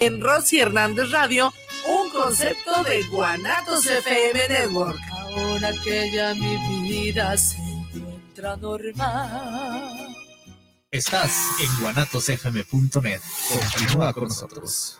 En Rosy Hernández Radio, un concepto de Guanatos FM Network. Ahora que ya mi vida se encuentra normal. Estás en guanatosfm.net. Continúa con nosotros.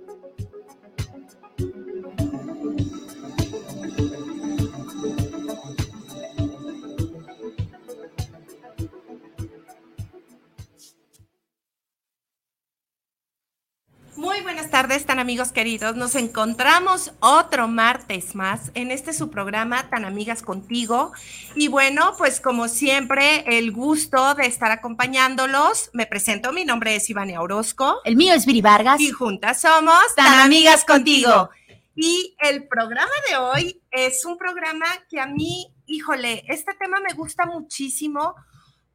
Muy buenas tardes, tan amigos queridos. Nos encontramos otro martes más en este su programa Tan Amigas Contigo. Y bueno, pues como siempre, el gusto de estar acompañándolos. Me presento, mi nombre es Ivania Orozco. El mío es Viri Vargas. Y juntas somos Tan, Amigas Contigo. Y el programa de hoy es un programa que a mí, híjole, este tema me gusta muchísimo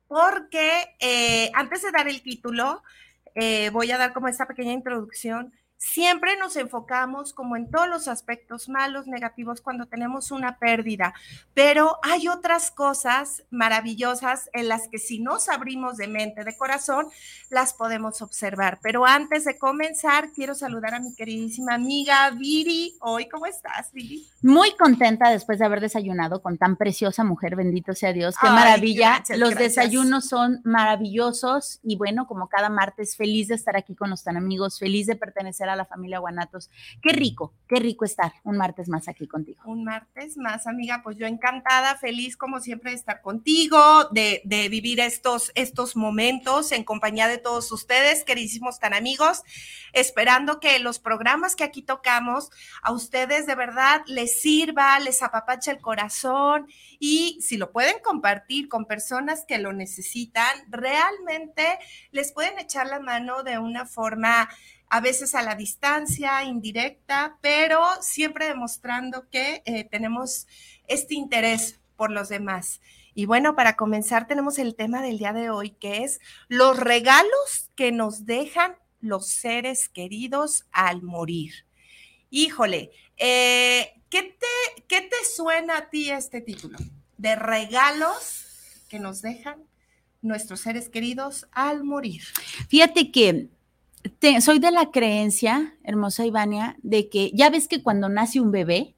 porque eh, antes de dar el título, eh, voy a dar como esta pequeña introducción. Siempre nos enfocamos como en todos los aspectos malos, negativos, cuando tenemos una pérdida, pero hay otras cosas maravillosas en las que si nos abrimos de mente, de corazón, las podemos observar. Pero antes de comenzar, quiero saludar a mi queridísima amiga Viri. Hoy, ¿cómo estás, Viri? Muy contenta después de haber desayunado con tan preciosa mujer, bendito sea Dios, qué Ay, maravilla. gracias, los gracias. desayunos son maravillosos y bueno, como cada martes, feliz de estar aquí con los tan amigos, feliz de pertenecer a la familia Guanatos. Qué rico, qué rico estar un martes más aquí contigo. Un martes más, amiga, pues yo encantada, feliz como siempre de estar contigo, de, de vivir estos, estos momentos en compañía de todos ustedes, queridísimos tan amigos, esperando que los programas que aquí tocamos a ustedes de verdad les sirva, les apapache el corazón y si lo pueden compartir con personas que lo necesitan, realmente les pueden echar la mano de una forma a veces a la distancia, indirecta, pero siempre demostrando que eh, tenemos este interés por los demás. Y bueno, para comenzar tenemos el tema del día de hoy, que es los regalos que nos dejan los seres queridos al morir. Híjole, eh, ¿qué, te, ¿qué te suena a ti este título? De regalos que nos dejan nuestros seres queridos al morir. Fíjate que te- soy de la creencia, hermosa Ivania, de que ya ves que cuando nace un bebé,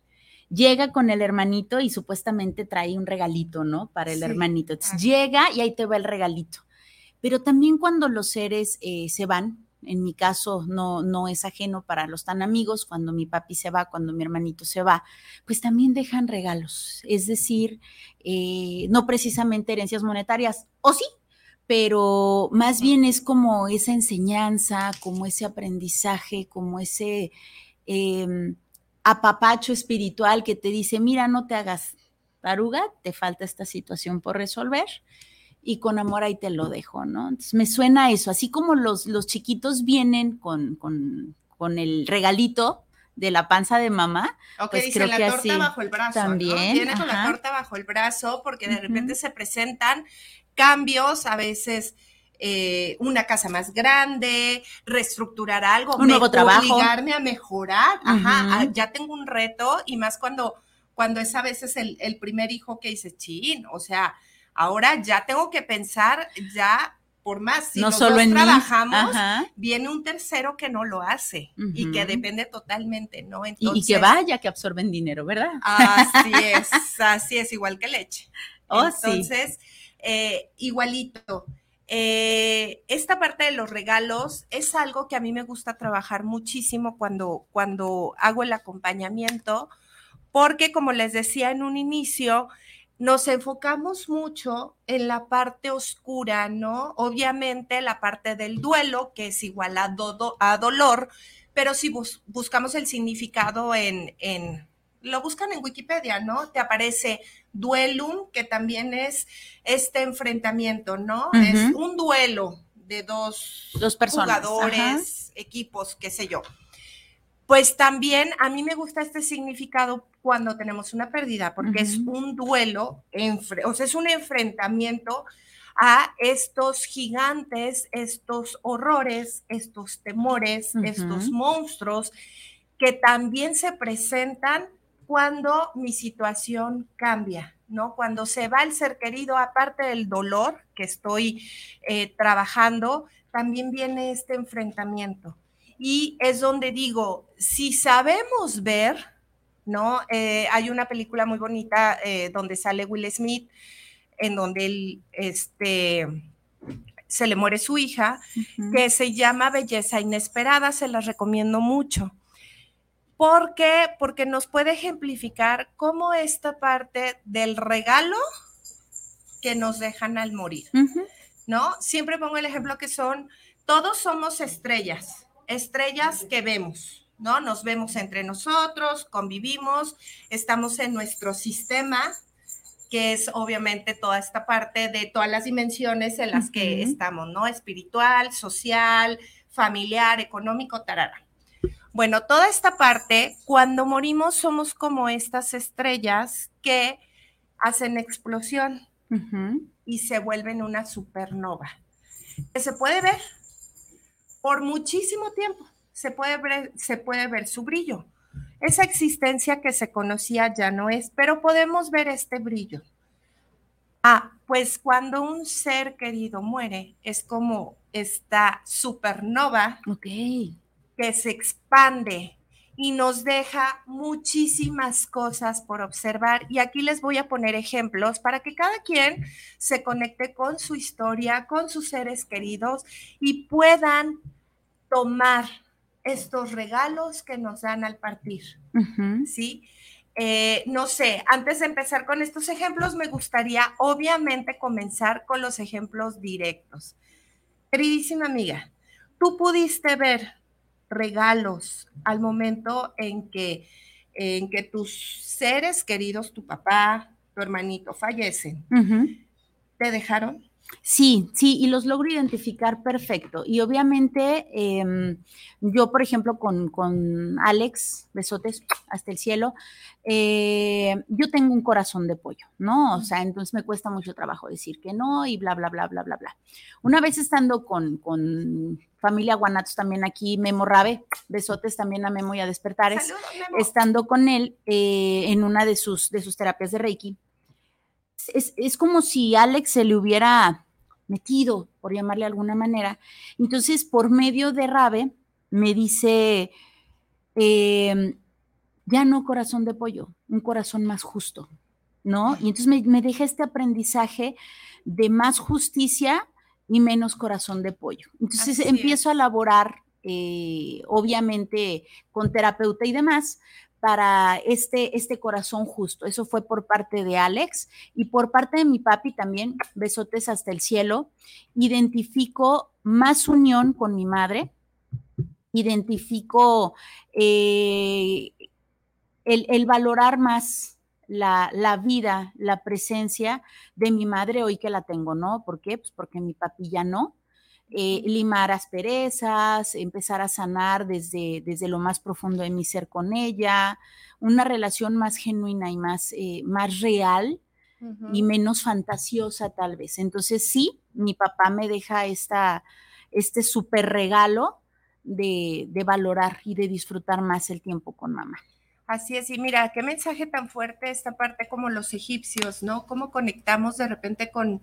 llega con el hermanito y supuestamente trae un regalito, ¿no? Para el Sí, hermanito. Entonces llega y ahí te va el regalito. Pero también cuando los seres eh, se van, en mi caso no, no es ajeno para los tan amigos, cuando mi papi se va, cuando mi hermanito se va, pues también dejan regalos. Es decir, eh, no precisamente herencias monetarias, o sí, pero más bien es como esa enseñanza, como ese aprendizaje, como ese em, apapacho espiritual que te dice, mira, no te hagas taruga, te falta esta situación por resolver y con amor ahí te lo dejo, ¿no? Entonces me suena eso, así como los, los chiquitos vienen con, con, con el regalito de la panza de mamá, O que Pues dicen creo la que torta así bajo el brazo. ¿no? también, Viene con la torta bajo el brazo porque de repente se presentan cambios, a veces eh, una casa más grande, reestructurar algo, Un nuevo trabajo. obligarme a mejorar. Ajá, ah, ya tengo un reto y más cuando, cuando es a veces el, el primer hijo que dice, chin, o sea, ahora ya tengo que pensar ya por más. Si no solo dos en trabajamos, viene un tercero que no lo hace y que depende totalmente, ¿no? Y- Entonces, y, que vaya que absorben dinero, ¿verdad? Así es, así es, igual que leche. Oh, sí. Eh, igualito. Eh, esta parte de los regalos es algo que a mí me gusta trabajar muchísimo cuando, cuando hago el acompañamiento, porque como les decía en un inicio, nos enfocamos mucho en la parte oscura, ¿no? Obviamente la parte del duelo, que es igual a, a dolor, pero si buscamos el significado en, en, lo buscan en Wikipedia, ¿no? Te aparece duelum, que también es este enfrentamiento, ¿no? Es un duelo de dos, dos personas. jugadores, equipos, qué sé yo. Pues también a mí me gusta este significado cuando tenemos una pérdida, porque es un duelo, o sea, es un enfrentamiento a estos gigantes, estos horrores, estos temores, estos monstruos que también se presentan cuando mi situación cambia, ¿no? Cuando se va el ser querido, aparte del dolor que estoy eh, trabajando, también viene este enfrentamiento. Y es donde digo, si sabemos ver, ¿no? Eh, hay una película muy bonita eh, donde sale Will Smith, en donde él, este, se le muere su hija, que se llama Belleza Inesperada, se la recomiendo mucho. ¿Por qué? Porque nos puede ejemplificar cómo esta parte del regalo que nos dejan al morir, ¿no? Siempre pongo el ejemplo que son, todos somos estrellas, estrellas que vemos, ¿no? Nos vemos entre nosotros, convivimos, estamos en nuestro sistema, que es obviamente toda esta parte de todas las dimensiones en las que estamos, ¿no? Espiritual, social, familiar, económico, tarara. Bueno, toda esta parte, cuando morimos somos como estas estrellas que hacen explosión y se vuelven una supernova. Que se puede ver por muchísimo tiempo, se puede ver, se puede ver su brillo. Esa existencia que se conocía ya no es, pero podemos ver este brillo. Ah, pues cuando un ser querido muere, es como esta supernova. Ok que se expande y nos deja muchísimas cosas por observar. Y aquí les voy a poner ejemplos para que cada quien se conecte con su historia, con sus seres queridos y puedan tomar estos regalos que nos dan al partir. ¿Sí? Eh, no sé, antes de empezar con estos ejemplos, me gustaría obviamente comenzar con los ejemplos directos. Queridísima amiga, tú pudiste ver regalos al momento en que, en que tus seres queridos, tu papá, tu hermanito fallecen. ¿Te dejaron? Sí, sí, y los logro identificar perfecto. Y obviamente, em, yo, por ejemplo, con, con, Alex, besotes hasta el cielo, eh, yo tengo un corazón de pollo, ¿no? O sea, entonces me cuesta mucho trabajo decir que no y bla, bla, bla, bla, bla, bla. Una vez estando con, con familia Guanatos también aquí, Memo Rabe, besotes también a Memo y a Despertares, estando con él eh, en una de sus, de sus terapias de Reiki es, como si Alex se le hubiera metido, por llamarle de alguna manera. Entonces, por medio de Rabe, me dice, em, ya no corazón de pollo, un corazón más justo, ¿no? Y entonces me, deja este aprendizaje de más justicia y menos corazón de pollo. Entonces empiezo a elaborar, eh, obviamente, con terapeuta y demás, para este, este corazón justo. Eso fue por parte de Alex y por parte de mi papi también, besotes hasta el cielo. Identifico más unión con mi madre, identifico eh, el, valorar más la, la, vida, la presencia de mi madre hoy que la tengo, ¿no? ¿Por qué? Pues porque mi papi ya no. Eh, limar asperezas, empezar a sanar desde, desde lo más profundo de mi ser con ella, una relación más genuina y más, eh, más real y menos fantasiosa tal vez. Entonces sí, mi papá me deja esta, este súper regalo de, de valorar y de disfrutar más el tiempo con mamá. Así es, y mira, qué mensaje tan fuerte esta parte como los egipcios, ¿no? Cómo conectamos de repente con,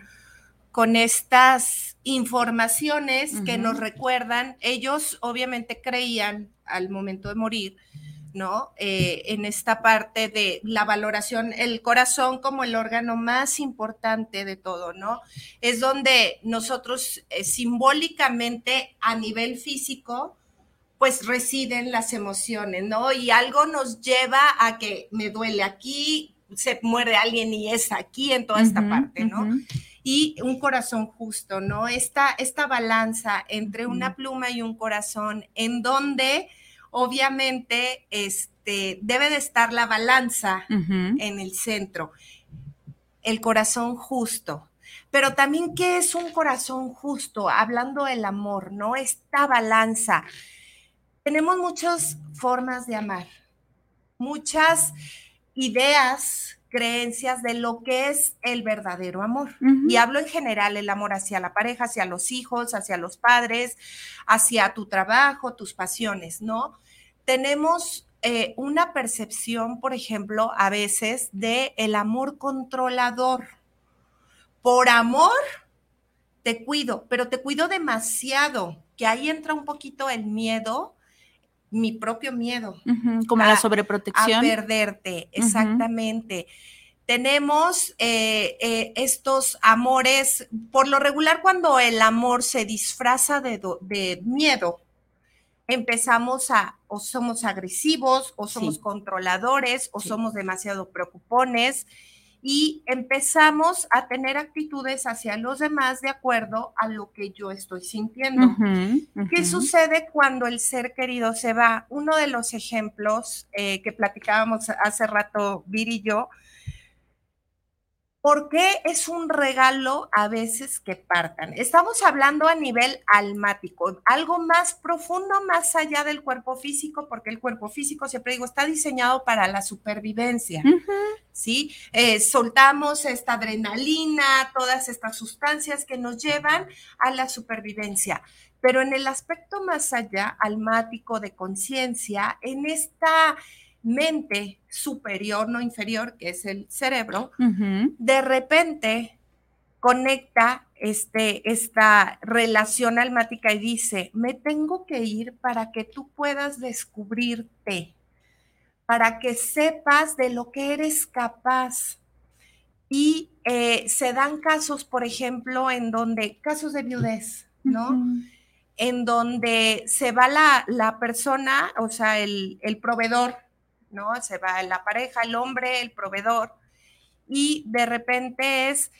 con estas informaciones que nos recuerdan, ellos obviamente creían al momento de morir, ¿no? Eh, en esta parte de la valoración, el corazón como el órgano más importante de todo, ¿no? Es donde nosotros eh, simbólicamente a nivel físico, pues residen las emociones, ¿no? Y algo nos lleva a que me duele aquí, se muere alguien y es aquí en toda esta parte, ¿no? Y un corazón justo, ¿no? Esta, esta balanza entre una pluma y un corazón, en donde obviamente este, debe de estar la balanza en el centro, el corazón justo. Pero también, ¿qué es un corazón justo? Hablando del amor, ¿no? Esta balanza. Tenemos muchas formas de amar, muchas ideas, creencias de lo que es el verdadero amor. Y hablo en general, el amor hacia la pareja, hacia los hijos, hacia los padres, hacia tu trabajo, tus pasiones, ¿no? Tenemos eh, una percepción, por ejemplo, a veces de el amor controlador. Por amor, te cuido, pero te cuido demasiado, que ahí entra un poquito el miedo mi propio miedo. como la sobreprotección. A perderte, exactamente. Tenemos eh, eh, estos amores, por lo regular cuando el amor se disfraza de, de miedo, empezamos a, o somos agresivos, o somos controladores, o somos demasiado preocupones, y empezamos a tener actitudes hacia los demás de acuerdo a lo que yo estoy sintiendo. ¿Qué sucede cuando el ser querido se va? Uno de los ejemplos eh, que platicábamos hace rato, Vir y yo, ¿Por qué es un regalo a veces que partan? Estamos hablando a nivel almático, algo más profundo, más allá del cuerpo físico, porque el cuerpo físico, siempre digo, está diseñado para la supervivencia, ¿sí? Eh, soltamos esta adrenalina, todas estas sustancias que nos llevan a la supervivencia. Pero en el aspecto más allá, almático, de conciencia, en esta mente superior, no inferior, que es el cerebro, de repente conecta este, esta relación almática y dice, me tengo que ir para que tú puedas descubrirte, para que sepas de lo que eres capaz. Y eh, se dan casos, por ejemplo, en donde, casos de viudez, ¿no? En donde se va la, la persona, o sea, el, el proveedor ¿no? Se va la pareja, el hombre, el proveedor, y de repente es,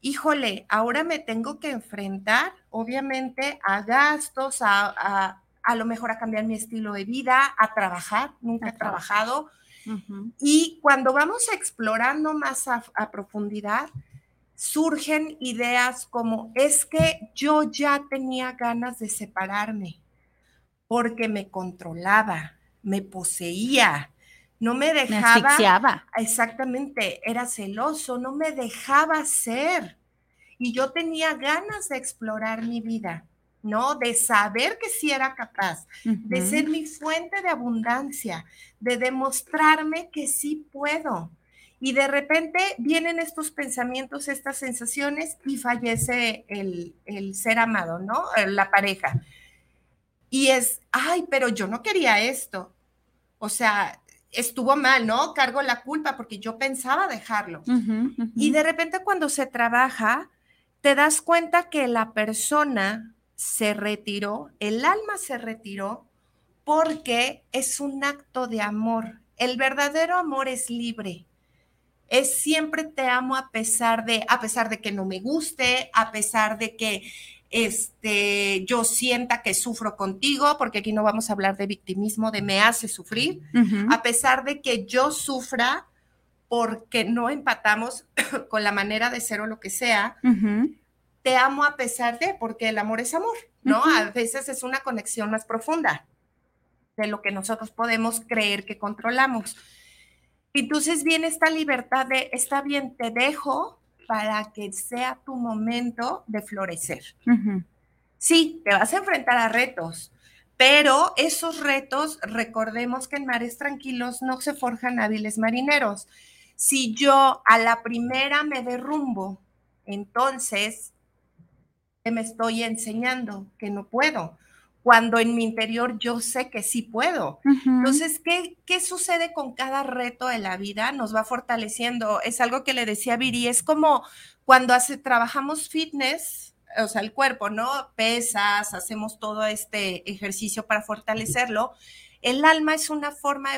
híjole, ahora me tengo que enfrentar, obviamente, a gastos, a, a, lo mejor a cambiar mi estilo de vida, a trabajar, nunca he trabajado. Y cuando vamos explorando más a, a profundidad, surgen ideas como, es que yo ya tenía ganas de separarme porque me controlaba, me poseía, no me dejaba. Exactamente, era celoso, no me dejaba ser. Y yo tenía ganas de explorar mi vida, ¿no? De saber que sí era capaz, de ser mi fuente de abundancia, de demostrarme que sí puedo. Y de repente vienen estos pensamientos, estas sensaciones y fallece el, el ser amado, ¿no? La pareja. Y es, ay, pero yo no quería esto. O sea, estuvo mal, ¿no? Cargo la culpa porque yo pensaba dejarlo. Y de repente cuando se trabaja, te das cuenta que la persona se retiró, el alma se retiró porque es un acto de amor. El verdadero amor es libre. Es siempre te amo a pesar de, a pesar de que no me guste, a pesar de que este, yo sienta que sufro contigo, porque aquí no vamos a hablar de victimismo, de me hace sufrir, a pesar de que yo sufra porque no empatamos con la manera de ser o lo que sea, te amo a pesar de, porque el amor es amor, ¿no? A veces es una conexión más profunda de lo que nosotros podemos creer que controlamos. Entonces viene esta libertad de, está bien, te dejo, para que sea tu momento de florecer. Sí, te vas a enfrentar a retos, pero esos retos, recordemos que en mares tranquilos no se forjan hábiles marineros. Si yo a la primera me derrumbo, entonces me estoy enseñando que no puedo cuando en mi interior yo sé que sí puedo. Entonces, ¿qué, ¿qué sucede con cada reto de la vida? Nos va fortaleciendo. Es algo que le decía a Viri, es como cuando hace, trabajamos fitness, o sea, el cuerpo, ¿no? Pesas, hacemos todo este ejercicio para fortalecerlo. El alma es una forma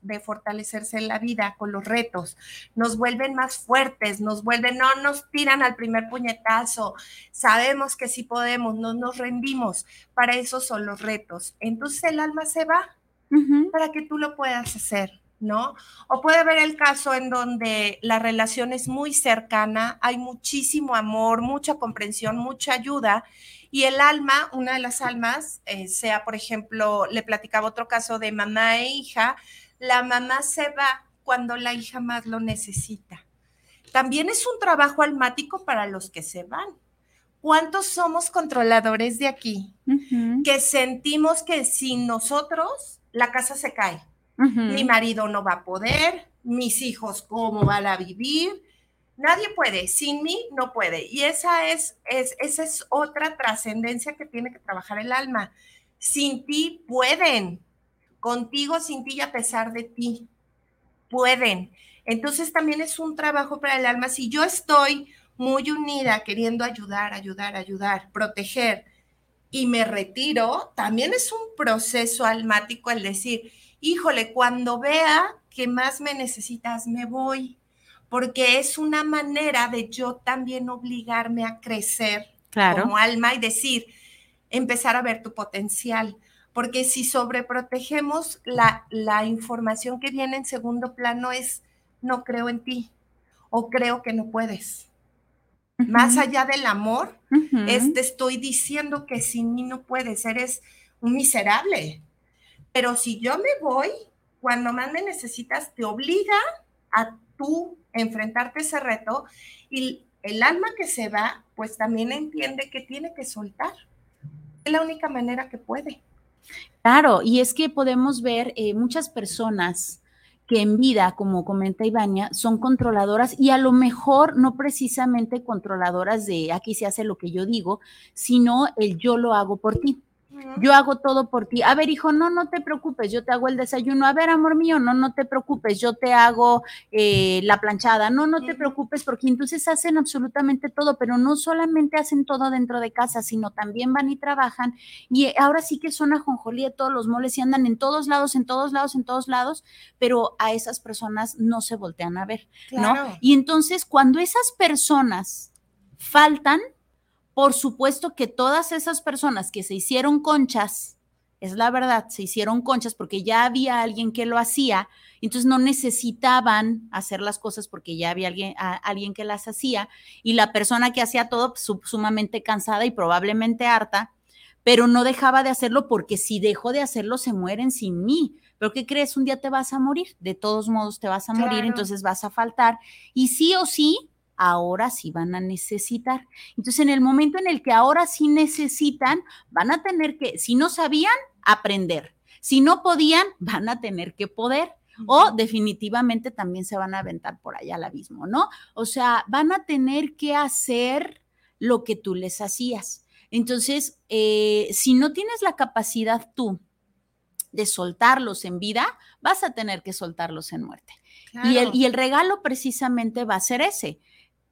de, fortalecerse en la vida con los retos. Nos vuelven más fuertes, nos vuelven, no nos tiran al primer puñetazo. Sabemos que sí podemos, no nos rendimos. Para eso son los retos. Entonces el alma se va para que tú lo puedas hacer. ¿No? O puede haber el caso en donde la relación es muy cercana, hay muchísimo amor, mucha comprensión, mucha ayuda, y el alma, una de las almas, eh, sea, por ejemplo, le platicaba otro caso de mamá e hija, la mamá se va cuando la hija más lo necesita. También es un trabajo almático para los que se van. ¿Cuántos somos controladores de aquí? Que sentimos que sin nosotros la casa se cae. Mi marido no va a poder, mis hijos cómo van a vivir, Nadie puede, sin mí no puede. Y esa es, es, esa es otra trascendencia que tiene que trabajar el alma. Sin ti pueden, contigo, sin ti y a pesar de ti, pueden. Entonces también es un trabajo para el alma. Si yo estoy muy unida, queriendo ayudar, ayudar, ayudar, proteger, y me retiro, también es un proceso almático el decir, híjole, cuando vea que más me necesitas, me voy porque es una manera de yo también obligarme a crecer como alma y decir, empezar a ver tu potencial. Porque si sobreprotegemos la, la información que viene en segundo plano es, no creo en ti o creo que no puedes. Más allá del amor, es, te estoy diciendo que sin mí no puedes, eres un miserable. Pero si yo me voy, cuando más me necesitas, te obliga a tú enfrentarte a ese reto y el alma que se va, pues también entiende que tiene que soltar. Es la única manera que puede. Claro, y es que podemos ver eh, muchas personas que en vida, como comenta Ibaña, son controladoras y a lo mejor no precisamente controladoras de aquí se hace lo que yo digo, sino el yo lo hago por ti yo hago todo por ti. A ver, hijo, no, no te preocupes, yo te hago el desayuno. A ver, amor mío, no, no te preocupes, yo te hago eh, la planchada. No, no te preocupes, porque entonces hacen absolutamente todo, pero no solamente hacen todo dentro de casa, sino también van y trabajan. Y ahora sí que son ajonjolí de todos los moles y andan en todos lados, en todos lados, en todos lados, pero a esas personas no se voltean a ver, ¿no? Y entonces, cuando esas personas faltan, por supuesto que todas esas personas que se hicieron conchas, es la verdad, se hicieron conchas porque ya había alguien que lo hacía, entonces no necesitaban hacer las cosas porque ya había alguien, alguien que las hacía y la persona que hacía todo pues, sumamente cansada y probablemente harta, pero no dejaba de hacerlo porque si dejó de hacerlo se mueren sin mí. Pero ¿qué crees? Un día te vas a morir, de todos modos te vas a morir, entonces vas a faltar y sí o sí ahora sí van a necesitar. Entonces, en el momento en el que ahora sí necesitan, van a tener que, si no sabían, aprender. Si no podían, van a tener que poder. O definitivamente también se van a aventar por allá al abismo, ¿no? O sea, van a tener que hacer lo que tú les hacías. Entonces, eh, si no tienes la capacidad tú de soltarlos en vida, vas a tener que soltarlos en muerte. Y, el, y el regalo precisamente va a ser ese,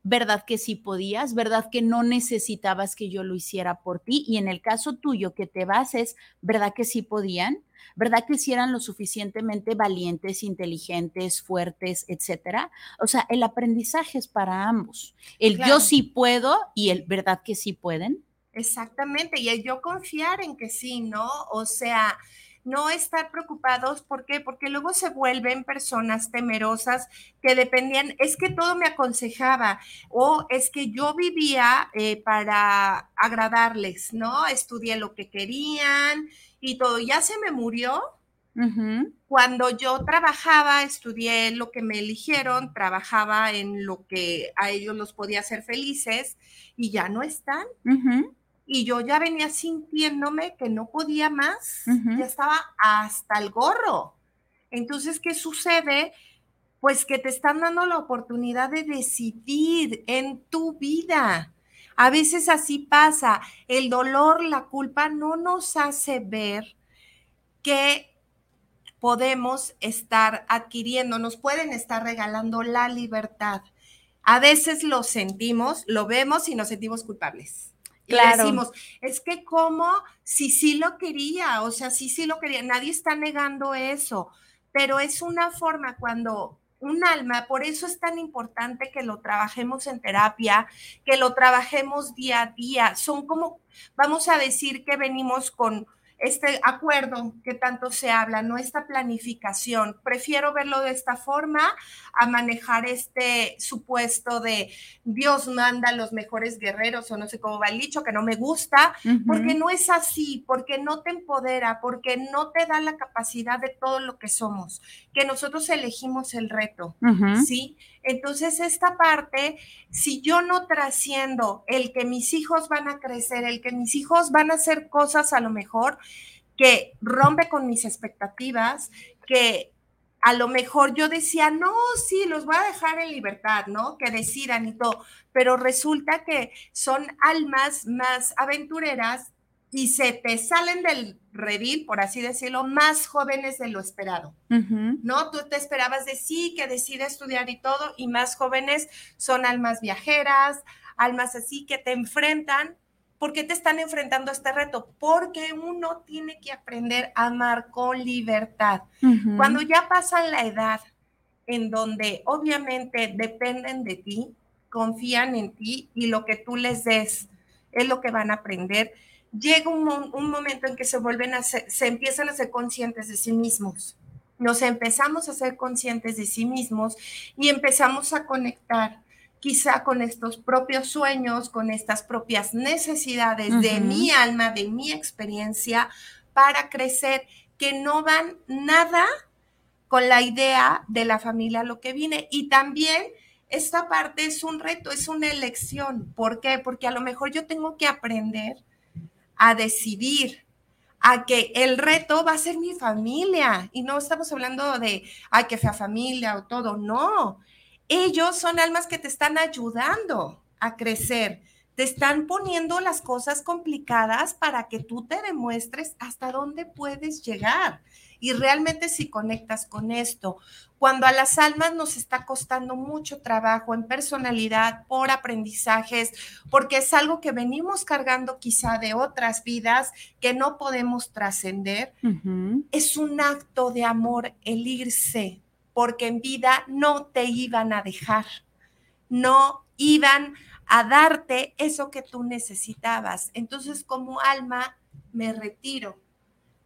¿verdad que sí podías? ¿Verdad que no necesitabas que yo lo hiciera por ti? Y en el caso tuyo que te vas es, ¿verdad que sí podían? ¿Verdad que sí eran lo suficientemente valientes, inteligentes, fuertes, etcétera? O sea, el aprendizaje es para ambos. El yo sí puedo y el ¿verdad que sí pueden? Exactamente, y el yo confiar en que sí, ¿no? O sea, no estar preocupados, ¿por qué? Porque luego se vuelven personas temerosas que dependían, es que todo me aconsejaba o es que yo vivía eh, para agradarles, ¿no? Estudié lo que querían y todo, ya se me murió. Cuando yo trabajaba, estudié lo que me eligieron, trabajaba en lo que a ellos los podía hacer felices y ya no están y yo ya venía sintiéndome que no podía más, ya estaba hasta el gorro. Entonces, ¿qué sucede? Pues que te están dando la oportunidad de decidir en tu vida. A veces así pasa. El dolor, la culpa no nos hace ver que podemos estar adquiriendo, nos pueden estar regalando la libertad. A veces lo sentimos, lo vemos y nos sentimos culpables. Claro. Y decimos, es que como si sí lo quería, o sea, sí, sí lo quería, nadie está negando eso, pero es una forma cuando un alma, por eso es tan importante que lo trabajemos en terapia, que lo trabajemos día a día. Son como, vamos a decir que venimos con este acuerdo que tanto se habla, no esta planificación. Prefiero verlo de esta forma a manejar este supuesto de Dios manda los mejores guerreros o no sé cómo va el dicho, que no me gusta, porque no es así, porque no te empodera, porque no te da la capacidad de todo lo que somos, que nosotros elegimos el reto, ¿sí? Entonces, esta parte, si yo no trasciendo el que mis hijos van a crecer, el que mis hijos van a hacer cosas a lo mejor que rompe con mis expectativas, que a lo mejor yo decía, no, sí, los voy a dejar en libertad, ¿no? Que decidan y todo, pero resulta que son almas más aventureras y se te salen del redil, por así decirlo, más jóvenes de lo esperado, ¿no? Tú te esperabas de sí, que decide estudiar y todo, y más jóvenes son almas viajeras, almas así que te enfrentan. ¿Por qué te están enfrentando a este reto? Porque uno tiene que aprender a amar con libertad. Cuando ya pasan la edad en donde obviamente dependen de ti, confían en ti y lo que tú les des es lo que van a aprender llega un, momento en que se vuelven a se empiezan a ser conscientes de sí mismos. Nos empezamos a ser conscientes de sí mismos y empezamos a conectar quizá con estos propios sueños, con estas propias necesidades de mi alma, de mi experiencia, para crecer, que no van nada con la idea de la familia lo que viene. Y también esta parte es un reto, es una elección. ¿Por qué? Porque a lo mejor yo tengo que aprender a decidir, a que el reto va a ser mi familia. Y no estamos hablando de, ay, que fea familia o todo, no. Ellos son almas que te están ayudando a crecer, te están poniendo las cosas complicadas para que tú te demuestres hasta dónde puedes llegar. Y realmente si conectas con esto, cuando a las almas nos está costando mucho trabajo en personalidad, por aprendizajes, porque es algo que venimos cargando quizá de otras vidas que no podemos trascender, es un acto de amor el irse, porque en vida no te iban a dejar, no iban a darte eso que tú necesitabas. Entonces, como alma, me retiro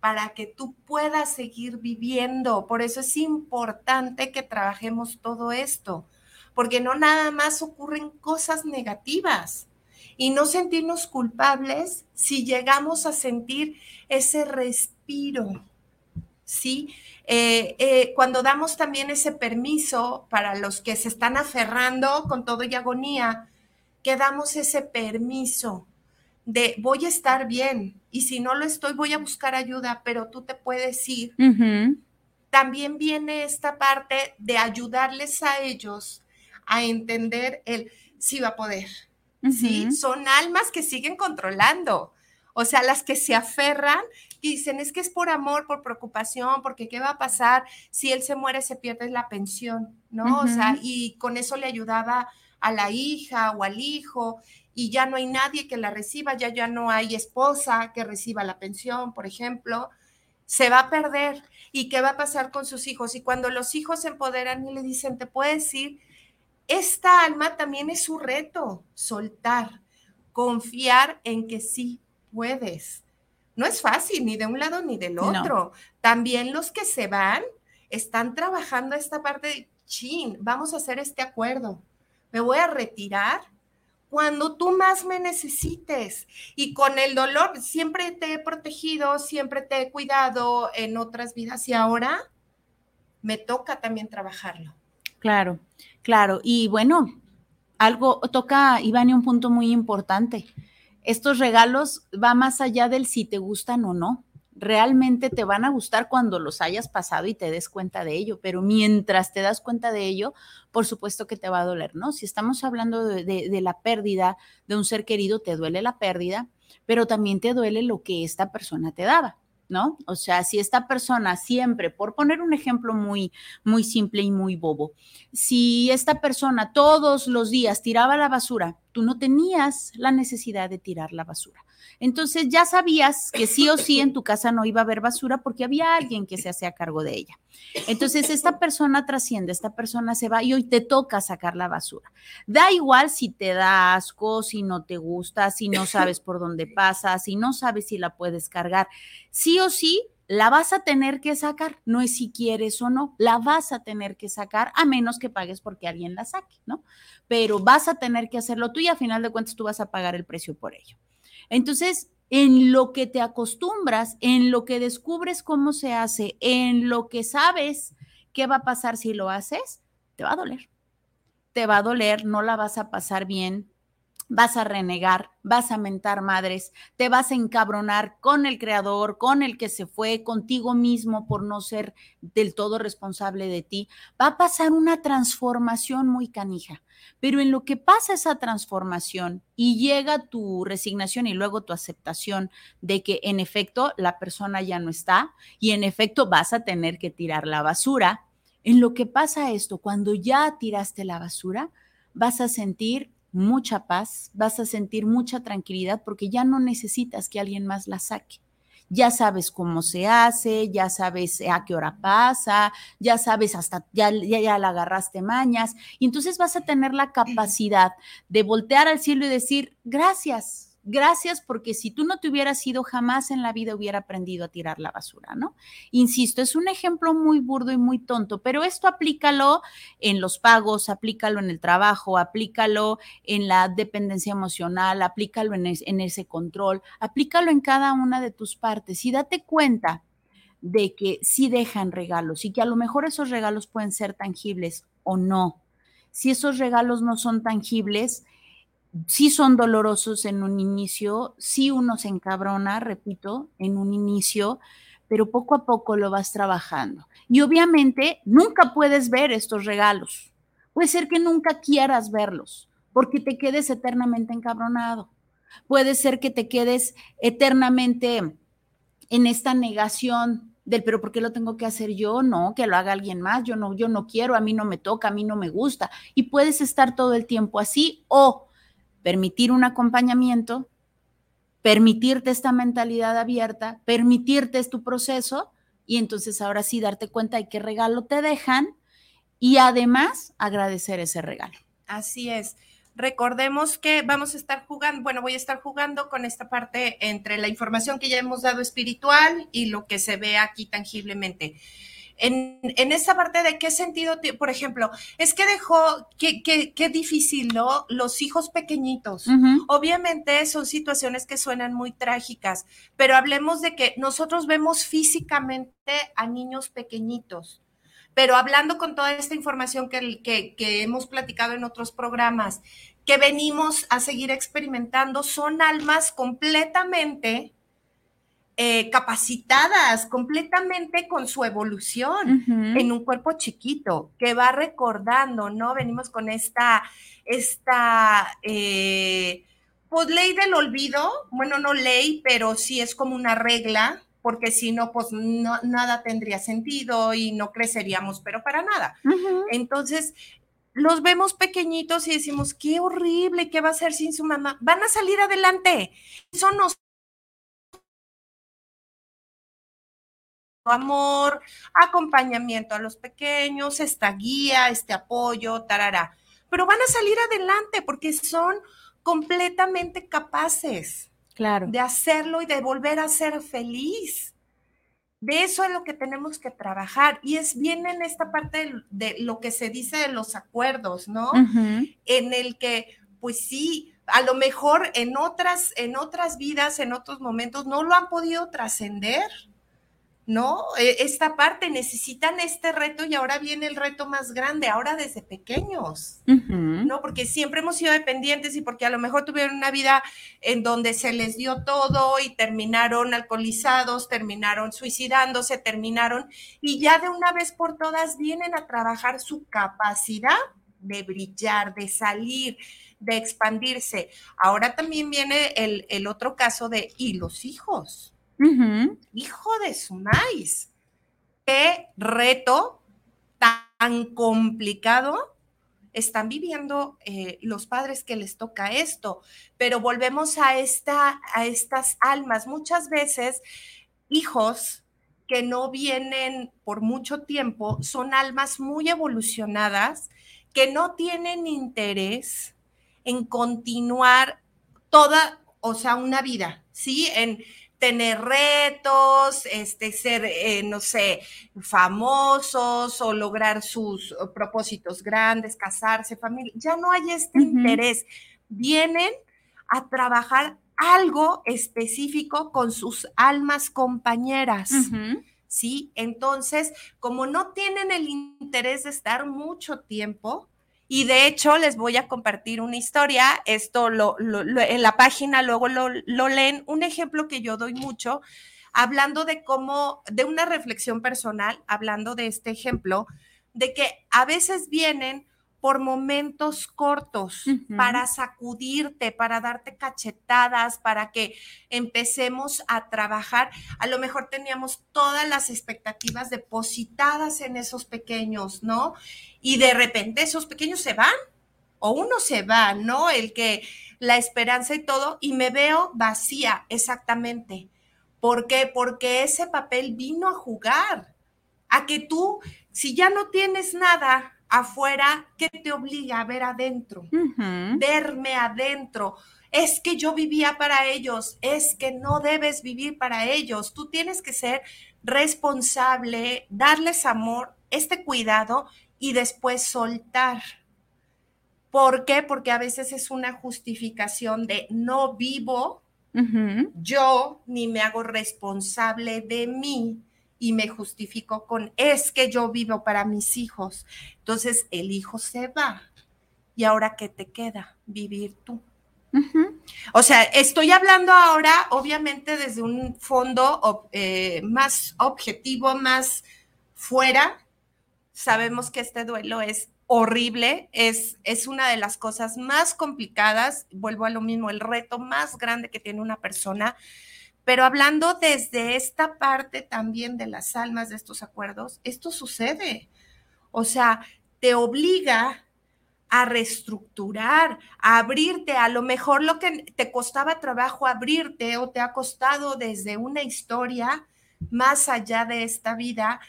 para que tú puedas seguir viviendo. Por eso es importante que trabajemos todo esto, porque no nada más ocurren cosas negativas y no sentirnos culpables si llegamos a sentir ese respiro, ¿sí? Eh, eh, cuando damos también ese permiso para los que se están aferrando con todo y agonía, que damos ese permiso de voy a estar bien y si no lo estoy voy a buscar ayuda, pero tú te puedes ir. También viene esta parte de ayudarles a ellos a entender el sí va a poder. Sí, son almas que siguen controlando. O sea, las que se aferran y dicen, es que es por amor, por preocupación, porque ¿qué va a pasar si él se muere, se pierde la pensión? ¿No? O sea, y con eso le ayudaba a la hija o al hijo y ya no hay nadie que la reciba, ya ya no hay esposa que reciba la pensión, por ejemplo, se va a perder. ¿Y qué va a pasar con sus hijos? Y cuando los hijos se empoderan y le dicen, te puedes ir, esta alma también es su reto, soltar, confiar en que sí puedes. No es fácil ni de un lado ni del otro. También los que se van están trabajando esta parte de, chin, vamos a hacer este acuerdo. Me voy a retirar cuando tú más me necesites. Y con el dolor, siempre te he protegido, siempre te he cuidado en otras vidas y ahora me toca también trabajarlo. Claro, claro. Y bueno, algo toca, Iván, un punto muy importante. Estos regalos va más allá del si te gustan o no realmente te van a gustar cuando los hayas pasado y te des cuenta de ello, pero mientras te das cuenta de ello, por supuesto que te va a doler, ¿no? Si estamos hablando de, la pérdida de un ser querido, te duele la pérdida, pero también te duele lo que esta persona te daba. ¿No? O sea, si esta persona siempre, por poner un ejemplo muy, muy simple y muy bobo, si esta persona todos los días tiraba la basura, tú no tenías la necesidad de tirar la basura. Entonces ya sabías que sí o sí en tu casa no iba a haber basura porque había alguien que se hacía cargo de ella. Entonces esta persona trasciende, esta persona se va y hoy te toca sacar la basura. Da igual si te da asco, si no te gusta, si no sabes por dónde pasa, si no sabes si la puedes cargar. Sí o sí la vas a tener que sacar, no es si quieres o no, la vas a tener que sacar a menos que pagues porque alguien la saque, ¿no? Pero vas a tener que hacerlo tú y a final de cuentas tú vas a pagar el precio por ello. Entonces, en lo que te acostumbras, en lo que descubres cómo se hace, en lo que sabes qué va a pasar si lo haces, te va a doler. Te va a doler, no la vas a pasar bien, vas a renegar, vas a mentar madres, te vas a encabronar con el creador, con el que se fue, contigo mismo por no ser del todo responsable de ti. Va a pasar una transformación muy canija. Pero en lo que pasa esa transformación y llega tu resignación y luego tu aceptación de que en efecto la persona ya no está y en efecto vas a tener que tirar la basura, en lo que pasa esto, cuando ya tiraste la basura, vas a sentir mucha paz, vas a sentir mucha tranquilidad porque ya no necesitas que alguien más la saque. Ya sabes cómo se hace, ya sabes a qué hora pasa, ya sabes hasta, ya, ya, ya la agarraste mañas, y entonces vas a tener la capacidad de voltear al cielo y decir, gracias, gracias porque si tú no te hubieras ido, jamás en la vida hubiera aprendido a tirar la basura, ¿no? Insisto, es un ejemplo muy burdo y muy tonto, pero esto aplícalo en los pagos, aplícalo en el trabajo, aplícalo en la dependencia emocional, aplícalo en, ese control, aplícalo en cada una de tus partes y date cuenta de que sí dejan regalos y que a lo mejor esos regalos pueden ser tangibles o no. Si esos regalos no son tangibles, sí son dolorosos en un inicio, sí uno se encabrona, repito, en un inicio, pero poco a poco lo vas trabajando. Y obviamente nunca puedes ver estos regalos. Puede ser que nunca quieras verlos, porque te quedes eternamente encabronado. Puede ser que te quedes eternamente en esta negación del pero ¿por qué lo tengo que hacer yo? No, que lo haga alguien más, yo no, yo no quiero, a mí no me toca, a mí no me gusta. Y puedes estar todo el tiempo así o permitir un acompañamiento, permitirte esta mentalidad abierta, permitirte tu proceso y entonces ahora sí darte cuenta de qué regalo te dejan y además agradecer ese regalo. Así es. Recordemos que vamos a estar jugando, bueno, voy a estar jugando con esta parte entre la información que ya hemos dado espiritual y lo que se ve aquí tangiblemente en, en esa parte de qué sentido, por ejemplo, es que dejó, qué, qué, difícil, ¿no? Los hijos pequeñitos. Obviamente son situaciones que suenan muy trágicas, pero hablemos de que nosotros vemos físicamente a niños pequeñitos. Pero hablando con toda esta información que, que, que hemos platicado en otros programas, que venimos a seguir experimentando, son almas completamente eh, capacitadas completamente con su evolución en un cuerpo chiquito que va recordando, ¿no? Venimos con esta, esta, eh, pues ley del olvido, bueno, no ley, pero sí es como una regla, porque si no, pues nada tendría sentido y no creceríamos, pero para nada. Entonces, los vemos pequeñitos y decimos, qué horrible, ¿qué va a hacer sin su mamá? Van a salir adelante. Son amor, acompañamiento a los pequeños, esta guía, este apoyo, tarará. Pero van a salir adelante porque son completamente capaces claro. de hacerlo y de volver a ser feliz. De eso es lo que tenemos que trabajar. Y es bien en esta parte de, lo que se dice de los acuerdos, ¿no? En el que, pues sí, a lo mejor en otras, en otras vidas, en otros momentos, no lo han podido trascender ¿no? E, esta parte, necesitan este reto y ahora viene el reto más grande, ahora desde pequeños, ¿no? Porque siempre hemos sido dependientes y porque a lo mejor tuvieron una vida en donde se les dio todo y terminaron alcoholizados, terminaron suicidándose, terminaron y ya de una vez por todas vienen a trabajar su capacidad de brillar, de salir, de expandirse. Ahora también viene el, el otro caso de, ¿y los hijos? Hijo de su maíz. Qué reto tan complicado están viviendo eh, los padres que les toca esto, pero volvemos a, esta, a estas almas. Muchas veces, hijos que no vienen por mucho tiempo son almas muy evolucionadas que no tienen interés en continuar toda, o sea, una vida, ¿sí? En tener retos, este, ser, eh, no sé, famosos o lograr sus propósitos grandes, casarse, familia. Ya no hay este interés. Vienen a trabajar algo específico con sus almas compañeras. ¿Sí? Entonces, como no tienen el interés de estar mucho tiempo, y de hecho, les voy a compartir una historia. Esto lo, en la página luego lo, lo, leen. Un ejemplo que yo doy mucho, hablando de cómo, de una reflexión personal, hablando de este ejemplo, de que a veces vienen por momentos cortos para sacudirte, para darte cachetadas, para que empecemos a trabajar. A lo mejor teníamos todas las expectativas depositadas en esos pequeños, ¿no? Y de repente esos pequeños se van o uno se va, ¿no? El que la esperanza y todo, y me veo vacía, exactamente. ¿Por qué? Porque ese papel vino a jugar, a que tú, si ya no tienes nada, afuera, ¿qué te obliga a ver adentro? Verme adentro. Es que yo vivía para ellos, es que no debes vivir para ellos. Tú tienes que ser responsable, darles amor, este cuidado y después soltar. ¿Por qué? Porque a veces es una justificación de no vivo yo ni me hago responsable de mí y me justifico con, es que yo vivo para mis hijos. Entonces el hijo se va. ¿Y ahora qué te queda? Vivir tú. O sea, estoy hablando ahora, obviamente, desde un fondo eh, más objetivo, más fuera. Sabemos que este duelo es horrible, es, es una de las cosas más complicadas. Vuelvo a lo mismo, el reto más grande que tiene una persona pero hablando desde esta parte también de las almas de estos acuerdos, esto sucede. O sea, te obliga a reestructurar, a abrirte. A lo mejor lo que te costaba trabajo abrirte o te ha costado desde una historia más allá de esta vida,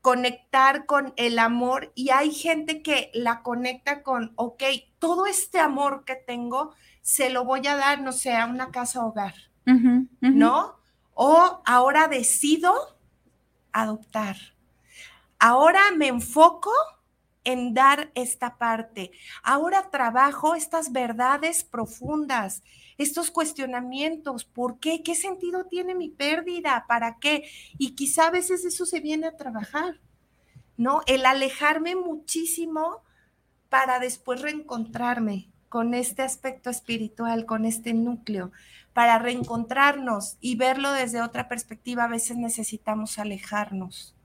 conectar con el amor y hay gente que la conecta con, ok, todo este amor que tengo, se lo voy a dar, no sé, a una casa hogar ¿no? O ahora decido adoptar. Ahora me enfoco en dar esta parte. Ahora trabajo estas verdades profundas, estos cuestionamientos. ¿Por qué? ¿Qué sentido tiene mi pérdida? ¿Para qué? Y quizá a veces eso se viene a trabajar, ¿no? El alejarme muchísimo para después reencontrarme con este aspecto espiritual, con este núcleo para reencontrarnos y verlo desde otra perspectiva, a veces necesitamos alejarnos.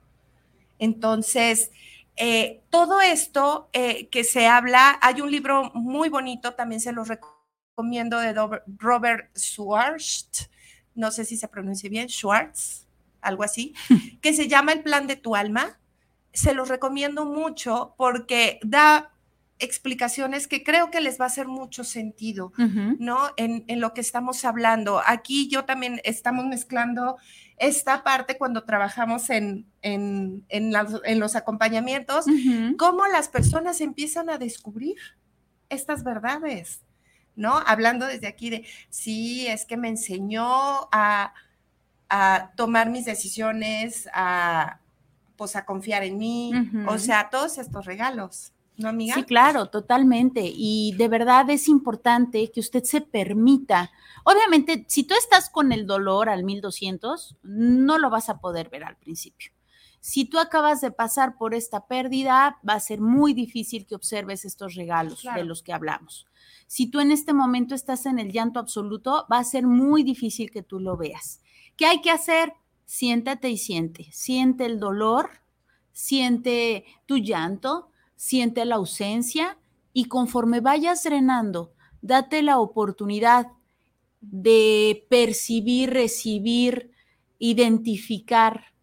Entonces, eh, todo esto eh, que se habla, hay un libro muy bonito, también se lo recomiendo, de Robert Schwartz, no sé si se pronuncia bien, Schwartz, algo así, que se llama El plan de tu alma. Se los recomiendo mucho porque da explicaciones que creo que les va a hacer mucho sentido, ¿no? En, lo que estamos hablando. Aquí yo también estamos mezclando esta parte cuando trabajamos en, en, los acompañamientos, cómo las personas empiezan a descubrir estas verdades, ¿no? Hablando desde aquí de, sí, es que me enseñó a, a tomar mis decisiones, a, pues, a confiar en mí, o sea, todos estos regalos. ¿No, amiga? Sí, claro, totalmente. Y de verdad es importante que usted se permita. Obviamente, si tú estás con el dolor al 1200, no lo vas a poder ver al principio. Si tú acabas de pasar por esta pérdida, va a ser muy difícil que observes estos regalos de los que hablamos. Si tú en este momento estás en el llanto absoluto, va a ser muy difícil que tú lo veas. ¿Qué hay que hacer? Siéntate y siente. Siente el dolor, siente tu llanto, siente la ausencia y conforme vayas drenando, date la oportunidad de percibir, recibir, identificar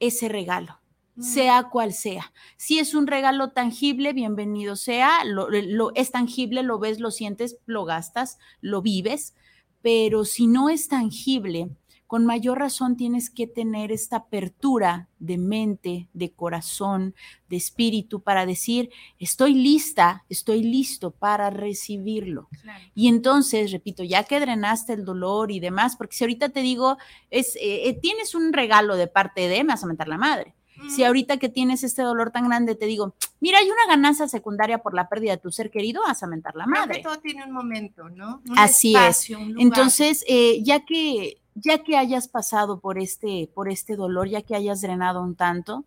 ese regalo. sea cual sea. Si es un regalo tangible, bienvenido sea, lo, lo, es tangible, lo ves, lo sientes, lo gastas, lo vives, pero si no es tangible, con mayor razón tienes que tener esta apertura de mente, de corazón, de espíritu para decir, estoy lista, estoy listo para recibirlo. Y entonces, repito, ya que drenaste el dolor y demás, porque si ahorita te digo, es, eh, eh, tienes un regalo de parte de, me vas a mentar la madre. Si ahorita que tienes este dolor tan grande te digo, mira, hay una ganancia secundaria por la pérdida de tu ser querido, vas a mentar la madre. todo tiene un momento, ¿no? Así es. Entonces, eh, ya que ya que hayas pasado por este, por este dolor, ya que hayas drenado un tanto,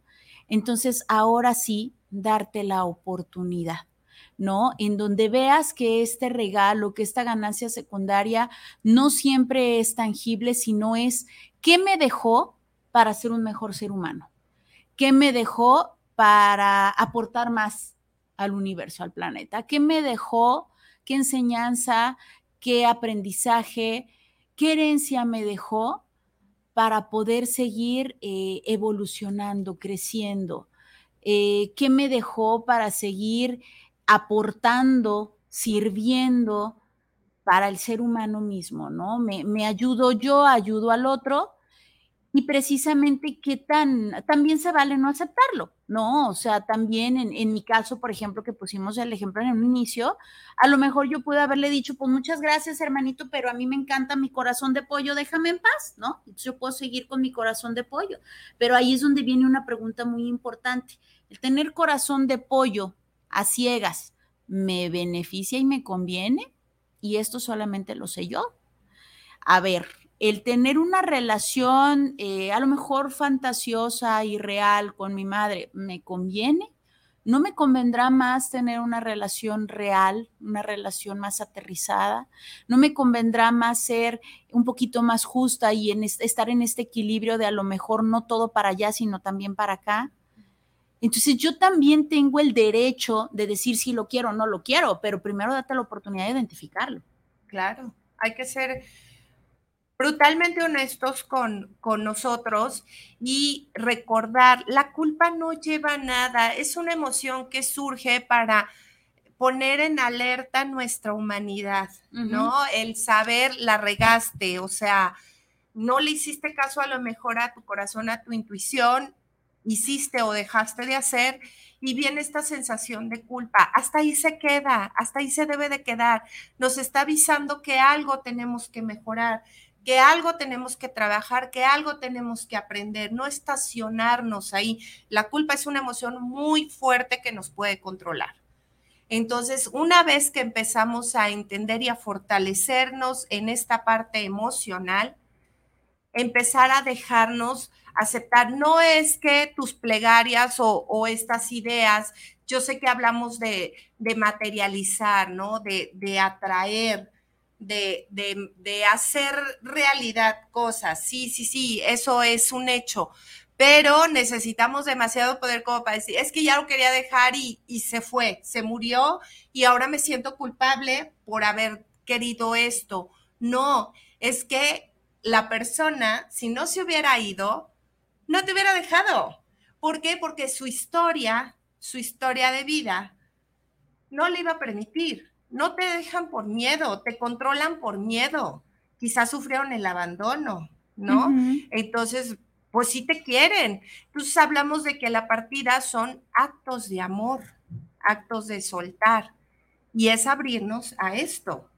entonces ahora sí, darte la oportunidad. ¿no? En donde veas que este regalo, que esta ganancia secundaria no siempre es tangible, sino es qué me dejó para ser un mejor ser humano, qué me dejó para aportar más al universo, al planeta, qué me dejó, qué enseñanza, qué aprendizaje, qué herencia me dejó para poder seguir eh, evolucionando, creciendo, eh, qué me dejó para seguir aportando, sirviendo para el ser humano mismo, ¿no? Me, me ayudo yo, ayudo al otro y precisamente qué tan, también se vale no aceptarlo, ¿no? O sea, también en, mi caso, por ejemplo, que pusimos el ejemplo en un inicio, a lo mejor yo pude haberle dicho, pues muchas gracias, hermanito, pero a mí me encanta mi corazón de pollo, déjame en paz, ¿no? yo puedo seguir con mi corazón de pollo. Pero ahí es donde viene una pregunta muy importante. El tener corazón de pollo a ciegas, ¿me beneficia y me conviene? Y esto solamente lo sé yo. A ver, el tener una relación eh, a lo mejor fantasiosa y real con mi madre, ¿me conviene? ¿No me convendrá más tener una relación real, una relación más aterrizada? ¿No me convendrá más ser un poquito más justa y estar en este equilibrio de a lo mejor no todo para allá, sino también para acá? Entonces yo también tengo el derecho de decir si lo quiero o no lo quiero, pero primero date la oportunidad de identificarlo. Claro, hay que ser brutalmente honestos con, con, nosotros y recordar, la culpa no lleva nada, es una emoción que surge para poner en alerta nuestra humanidad, ¿no? El saber la regaste, o sea, no le hiciste caso a lo mejor a tu corazón, a tu intuición, hiciste o dejaste de hacer y viene esta sensación de culpa. Hasta ahí se queda, hasta ahí se debe de quedar. Nos está avisando que algo tenemos que mejorar que algo tenemos que trabajar, que algo tenemos que aprender, no estacionarnos ahí. La culpa es una emoción muy fuerte que nos puede controlar. Entonces, una vez que empezamos a entender y a fortalecernos en esta parte emocional, empezar a dejarnos aceptar, no es que tus plegarias o, estas ideas, yo sé que hablamos de, materializar, ¿no? De, de atraer, de, hacer realidad cosas. Sí, sí, sí, eso es un hecho. Pero necesitamos demasiado poder como para decir, es que ya lo quería dejar y, y se fue, se murió y ahora me siento culpable por haber querido esto. No, es que la persona, si no se hubiera ido, no te hubiera dejado. ¿Por qué? Porque su historia, su historia de vida, no le iba a permitir no te dejan por miedo, te controlan por miedo. Quizás sufrieron el abandono, ¿no? Entonces, pues sí te quieren. Entonces hablamos de que la partida son actos de amor, actos de soltar. Y es abrirnos a esto,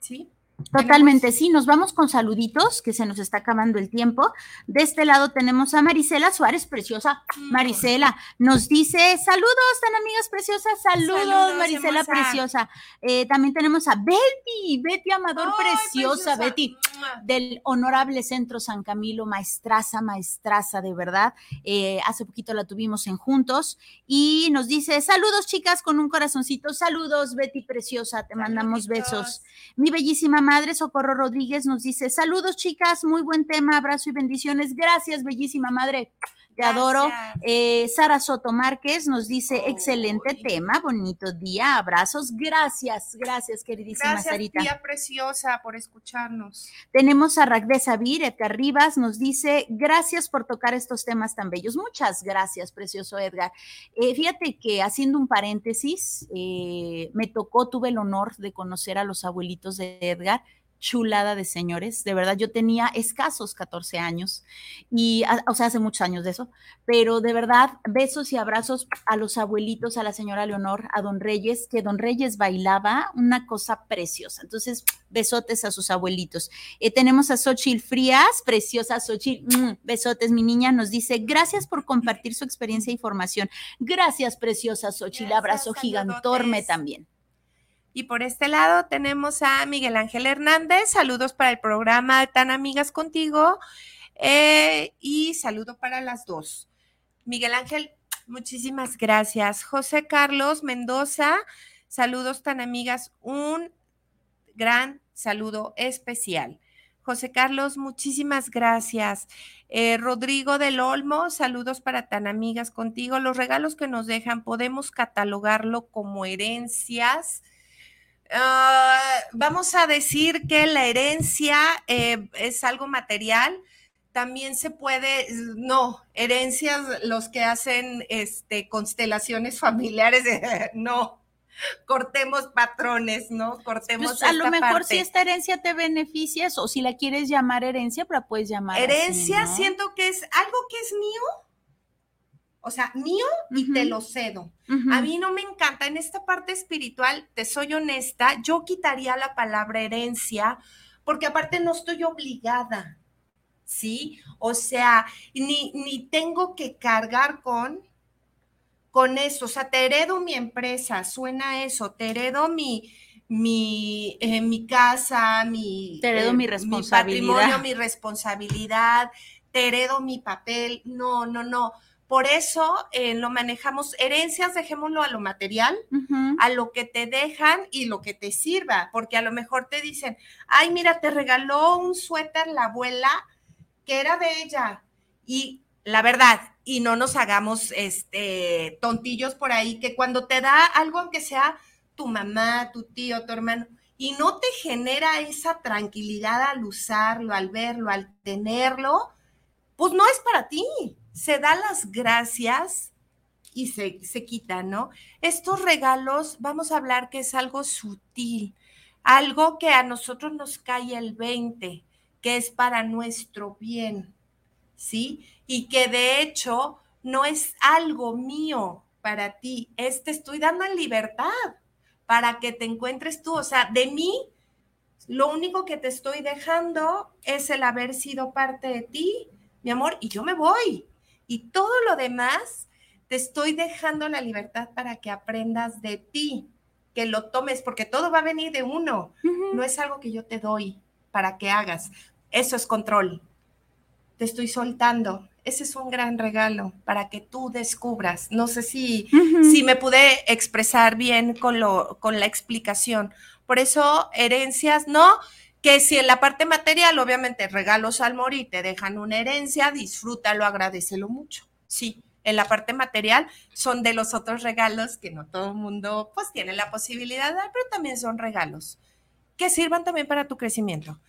¿sí? Totalmente, sí, nos vamos con saluditos, que se nos está acabando el tiempo. De este lado tenemos a Marisela Suárez, preciosa. Mm. Marisela nos dice, saludos, tan amigas preciosas, saludos, Marisela preciosa. Eh, también tenemos a Betty, Betty Amador, preciosa, Betty, del Honorable Centro San Camilo, maestraza, maestraza, de verdad. Eh, hace poquito la tuvimos en Juntos y nos dice, saludos, chicas, con un corazoncito, saludos, Betty preciosa, te mandamos besos. Mi bellísima madre Socorro Rodríguez nos dice, saludos chicas, muy buen tema, abrazo y bendiciones. Gracias, bellísima madre. Te adoro. Eh, Sara Soto Márquez nos dice, excelente tema, bonito día, abrazos. Gracias, gracias, queridísima Gracias, Sarita. tía preciosa, por escucharnos. Tenemos a Ragde Sabir, Edgar Rivas, nos dice, gracias por tocar estos temas tan bellos. Muchas gracias, precioso Edgar. Eh, fíjate que haciendo un paréntesis, eh, me tocó, tuve el honor de conocer a los abuelitos de Edgar chulada de señores, de verdad, yo tenía escasos 14 años y, a- o sea, hace muchos años de eso, pero de verdad, besos y abrazos a los abuelitos, a la señora Leonor, a don Reyes, que don Reyes bailaba una cosa preciosa, entonces, besotes a sus abuelitos. Eh, tenemos a Xochil Frías, preciosa Xochil, mm, besotes, mi niña nos dice, gracias por compartir su experiencia y formación, gracias, preciosa Xochil, abrazo gigantorme también. Y por este lado tenemos a Miguel Ángel Hernández. Saludos para el programa Tan Amigas Contigo. eh, y saludo para las dos. Miguel Ángel, muchísimas gracias. José Carlos Mendoza, saludos tan amigas. Un gran saludo especial. José Carlos, muchísimas gracias. Eh, Rodrigo del Olmo, saludos para tan amigas contigo. Los regalos que nos dejan podemos catalogarlo como herencias. Ah, vamos a decir que la herencia eh, es algo material. También se puede, no, herencias, los que hacen este, constelaciones familiares, no, cortemos patrones, ¿no? Cortemos Pues a lo mejor parte. si esta herencia te beneficias o si la quieres llamar herencia, pero la puedes llamar. así, Herencia ¿no? siento que es algo que es mío, o sea, mío y te lo cedo. A mí no me encanta en esta parte espiritual, te soy honesta, yo quitaría la palabra herencia porque aparte no estoy obligada, ¿sí? O sea, ni, ni tengo que cargar con con eso, o sea, te heredo mi empresa, suena eso, te heredo mi mi, eh, mi casa, mi, Te heredo eh, mi mi responsabilidad. patrimonio, mi responsabilidad, te heredo mi papel, no, no, no. Por eso eh, lo manejamos, herencias, dejémoslo a lo material, a lo que te dejan y lo que te sirva, porque a lo mejor te dicen, ay, mira, te regaló un suéter la abuela que era de ella. Y la verdad, y no nos hagamos este tontillos por ahí, que cuando te da algo, aunque sea tu mamá, tu tío, tu hermano, y no te genera esa tranquilidad al usarlo, al verlo, al tenerlo, pues no es para ti. Se da las gracias y se, se quita, ¿no? Estos regalos, vamos a hablar que es algo sutil, algo que a nosotros nos cae el 20, que es para nuestro bien, ¿sí? Y que de hecho no es algo mío para ti, es te estoy dando en libertad para que te encuentres tú, o sea, de mí, lo único que te estoy dejando es el haber sido parte de ti, mi amor, y yo me voy. Y todo lo demás, te estoy dejando la libertad para que aprendas de ti, que lo tomes, porque todo va a venir de uno, no es algo que yo te doy para que hagas. Eso es control. Te estoy soltando. Ese es un gran regalo para que tú descubras. No sé si, si me pude expresar bien con, lo, con la explicación. Por eso, herencias, no, que si en la parte material, obviamente, regalos al morir te dejan una herencia, disfrútalo, agradecelo mucho. Sí, en la parte material son de los otros regalos que no todo el mundo pues tiene la posibilidad de dar, pero también son regalos que sirvan también para tu crecimiento.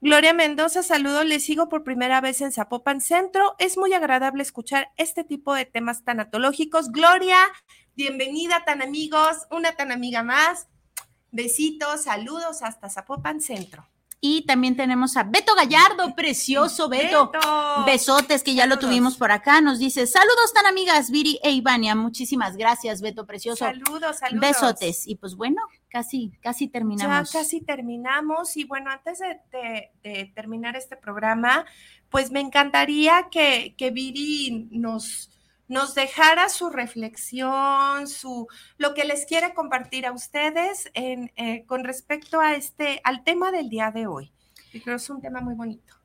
Gloria Mendoza, saludos, les sigo por primera vez en Zapopan Centro. Es muy agradable escuchar este tipo de temas tanatológicos. Gloria, bienvenida, tan amigos, una tan amiga más. Besitos, saludos hasta Zapopan Centro. Y también tenemos a Beto Gallardo, precioso Beto. Beto. Besotes, que ya lo tuvimos por acá. Nos dice, saludos tan amigas, Viri e Ivania. Muchísimas gracias, Beto, precioso. Saludos, saludos. Besotes. Y pues bueno, casi, casi terminamos. Ya casi terminamos y bueno, antes de, de- de terminar este programa, pues me encantaría que, que Viri nos, nos dejara su reflexión, su, lo que les quiere compartir a ustedes en, eh, con respecto a este, al tema del día de hoy. Y creo que es un tema muy bonito.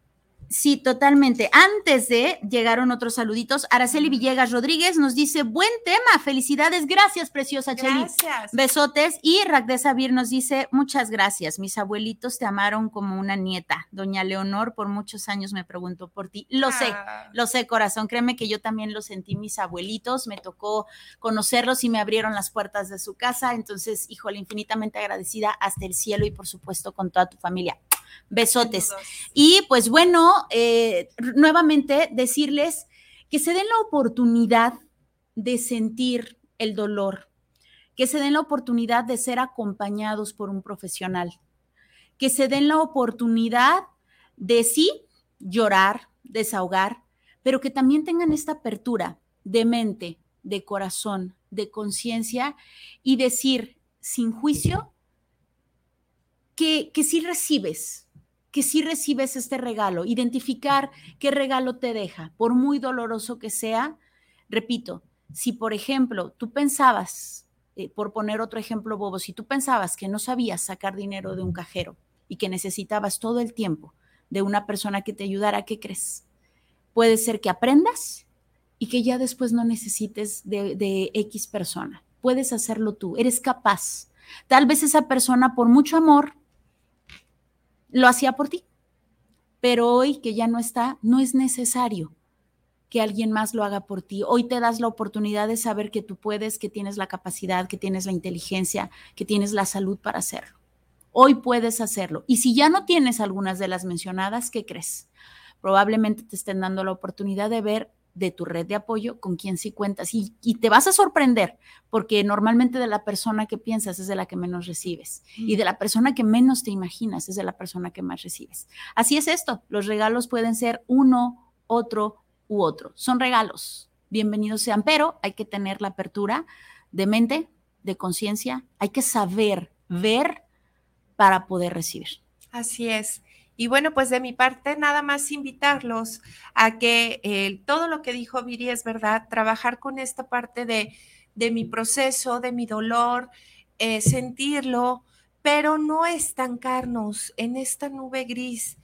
Sí, totalmente. Antes de llegaron otros saluditos. Araceli Villegas Rodríguez nos dice, buen tema, felicidades, gracias, preciosa Cheli. Gracias. Besotes. Y Ragdesa Vir nos dice, muchas gracias, mis abuelitos te amaron como una nieta. Doña Leonor por muchos años me preguntó por ti. Lo sé, Ah, lo sé, corazón, créeme que yo también lo sentí, mis abuelitos, me tocó conocerlos y me abrieron las puertas de su casa. Entonces, híjole, infinitamente agradecida hasta el cielo y por supuesto con toda tu familia. Besotes. Y pues bueno, eh, nuevamente decirles que se den la oportunidad de sentir el dolor, que se den la oportunidad de ser acompañados por un profesional, que se den la oportunidad de sí llorar, desahogar, pero que también tengan esta apertura de mente, de corazón, de conciencia y decir sin juicio que, que sí recibes, que sí recibes este regalo, identificar qué regalo te deja, por muy doloroso que sea. Repito, si por ejemplo tú pensabas, eh, por poner otro ejemplo bobo, si tú pensabas que no sabías sacar dinero de un cajero y que necesitabas todo el tiempo de una persona que te ayudara, ¿qué crees? Puede ser que aprendas y que ya después no necesites de, de X persona. Puedes hacerlo tú, eres capaz. Tal vez esa persona, por mucho amor, lo hacía por ti. Pero hoy que ya no está, no es necesario que alguien más lo haga por ti. Hoy te das la oportunidad de saber que tú puedes, que tienes la capacidad, que tienes la inteligencia, que tienes la salud para hacerlo. Hoy puedes hacerlo. Y si ya no tienes algunas de las mencionadas, ¿qué crees? Probablemente te estén dando la oportunidad de ver de tu red de apoyo con quién sí cuentas. Y, y te vas a sorprender, porque normalmente de la persona que piensas es de la que menos recibes. Y de la persona que menos te imaginas es de la persona que más recibes. Así es esto. Los regalos pueden ser uno, otro u otro. Son regalos. Bienvenidos sean, pero hay que tener la apertura de mente, de conciencia. Hay que saber ver para poder recibir. Así es. Y bueno, pues de mi parte, nada más invitarlos a que eh, todo lo que dijo Viri es verdad, trabajar con esta parte de, de mi proceso, de mi dolor, eh, sentirlo, pero no estancarnos en esta nube gris,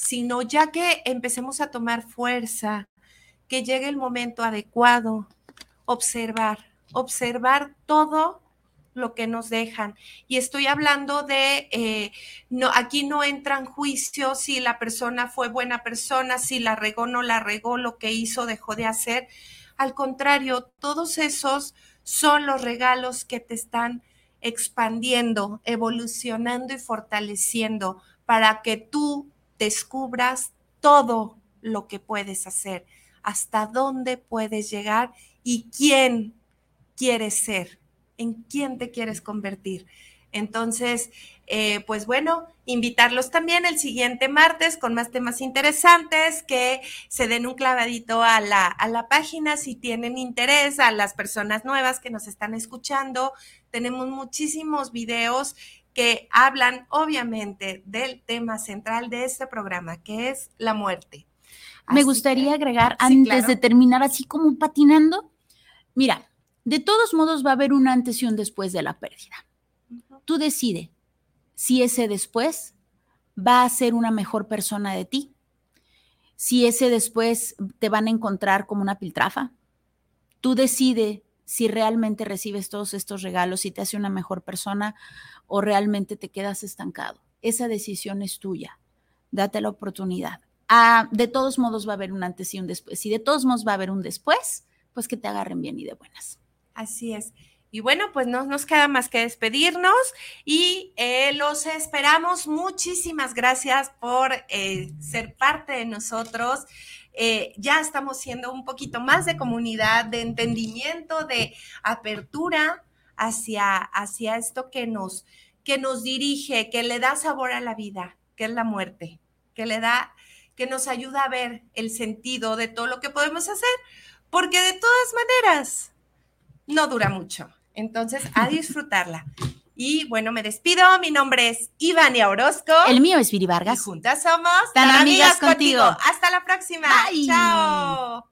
sino ya que empecemos a tomar fuerza, que llegue el momento adecuado, observar, observar todo lo que nos dejan. Y estoy hablando de, eh, no, aquí no entran juicios si la persona fue buena persona, si la regó, no la regó, lo que hizo, dejó de hacer. Al contrario, todos esos son los regalos que te están expandiendo, evolucionando y fortaleciendo para que tú descubras todo lo que puedes hacer, hasta dónde puedes llegar y quién quieres ser, en quién te quieres convertir. Entonces, eh, pues bueno, invitarlos también el siguiente martes con más temas interesantes, que se den un clavadito a la, a la página si tienen interés, a las personas nuevas que nos están escuchando. Tenemos muchísimos videos que hablan obviamente del tema central de este programa, que es la muerte. Me gustaría agregar, sí, antes claro. de terminar así como patinando, mira, de todos modos va a haber un antes y un después de la pérdida. Tú decide si ese después va a ser una mejor persona de ti, si ese después te van a encontrar como una piltrafa. Tú decide si realmente recibes todos estos regalos y te hace una mejor persona o realmente te quedas estancado. Esa decisión es tuya. Date la oportunidad. Ah, de todos modos va a haber un antes y un después. Si de todos modos va a haber un después, pues que te agarren bien y de buenas. Así es. Y bueno, pues no nos queda más que despedirnos y eh, los esperamos. Muchísimas gracias por eh, ser parte de nosotros. Eh, ya estamos siendo un poquito más de comunidad, de entendimiento, de apertura hacia, hacia esto que nos, que nos dirige, que le da sabor a la vida, que es la muerte, que le da, que nos ayuda a ver el sentido de todo lo que podemos hacer, porque de todas maneras no dura mucho. Entonces, a disfrutarla. Y bueno, me despido. Mi nombre es Ivania Orozco. El mío es Viri y Vargas. juntas somos Tan amigas contigo. Hasta la próxima. Bye. Chao.